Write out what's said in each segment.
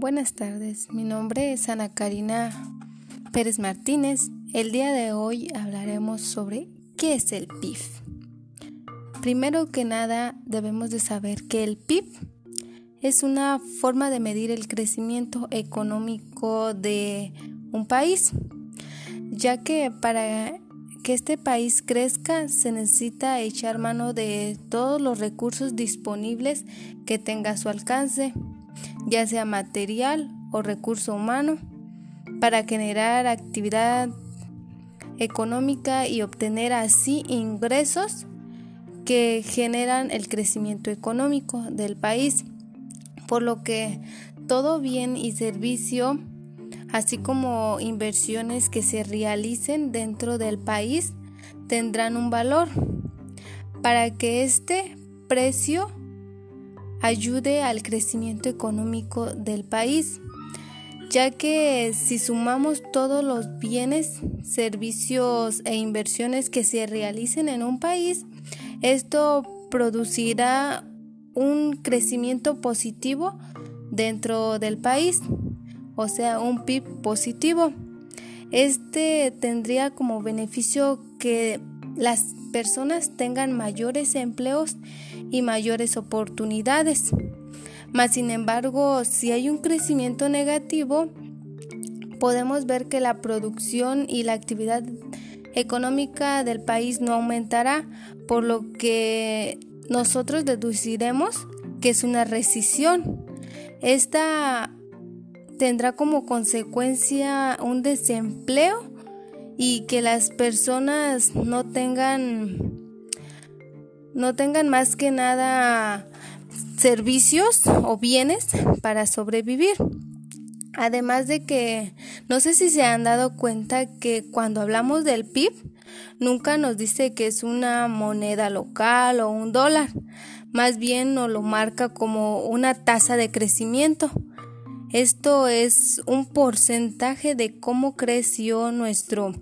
Buenas tardes, mi nombre es Ana Karina Pérez Martínez. El día de hoy hablaremos sobre qué es el PIB. Primero que nada debemos de saber que el PIB es una forma de medir el crecimiento económico de un país, ya que para que este país crezca se necesita echar mano de todos los recursos disponibles que tenga a su alcance ya sea material o recurso humano, para generar actividad económica y obtener así ingresos que generan el crecimiento económico del país, por lo que todo bien y servicio, así como inversiones que se realicen dentro del país, tendrán un valor. Para que este precio ayude al crecimiento económico del país, ya que si sumamos todos los bienes, servicios e inversiones que se realicen en un país, esto producirá un crecimiento positivo dentro del país, o sea, un PIB positivo. Este tendría como beneficio que las personas tengan mayores empleos y mayores oportunidades. Mas, sin embargo, si hay un crecimiento negativo, podemos ver que la producción y la actividad económica del país no aumentará, por lo que nosotros deduciremos que es una recesión. Esta tendrá como consecuencia un desempleo y que las personas no tengan no tengan más que nada servicios o bienes para sobrevivir. Además de que no sé si se han dado cuenta que cuando hablamos del PIB nunca nos dice que es una moneda local o un dólar, más bien nos lo marca como una tasa de crecimiento. Esto es un porcentaje de cómo creció nuestro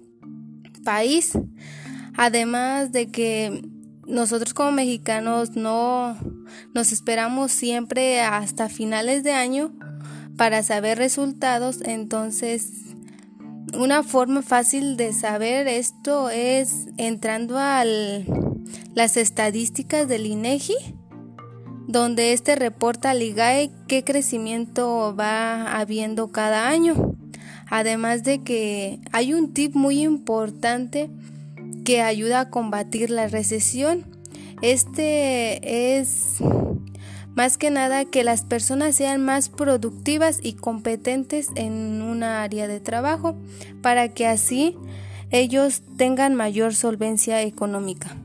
país. Además de que nosotros como mexicanos no nos esperamos siempre hasta finales de año para saber resultados, entonces una forma fácil de saber esto es entrando a las estadísticas del INEGI, donde este reporta al IGAE qué crecimiento va habiendo cada año. Además de que hay un tip muy importante que ayuda a combatir la recesión. Este es más que nada que las personas sean más productivas y competentes en una área de trabajo para que así ellos tengan mayor solvencia económica.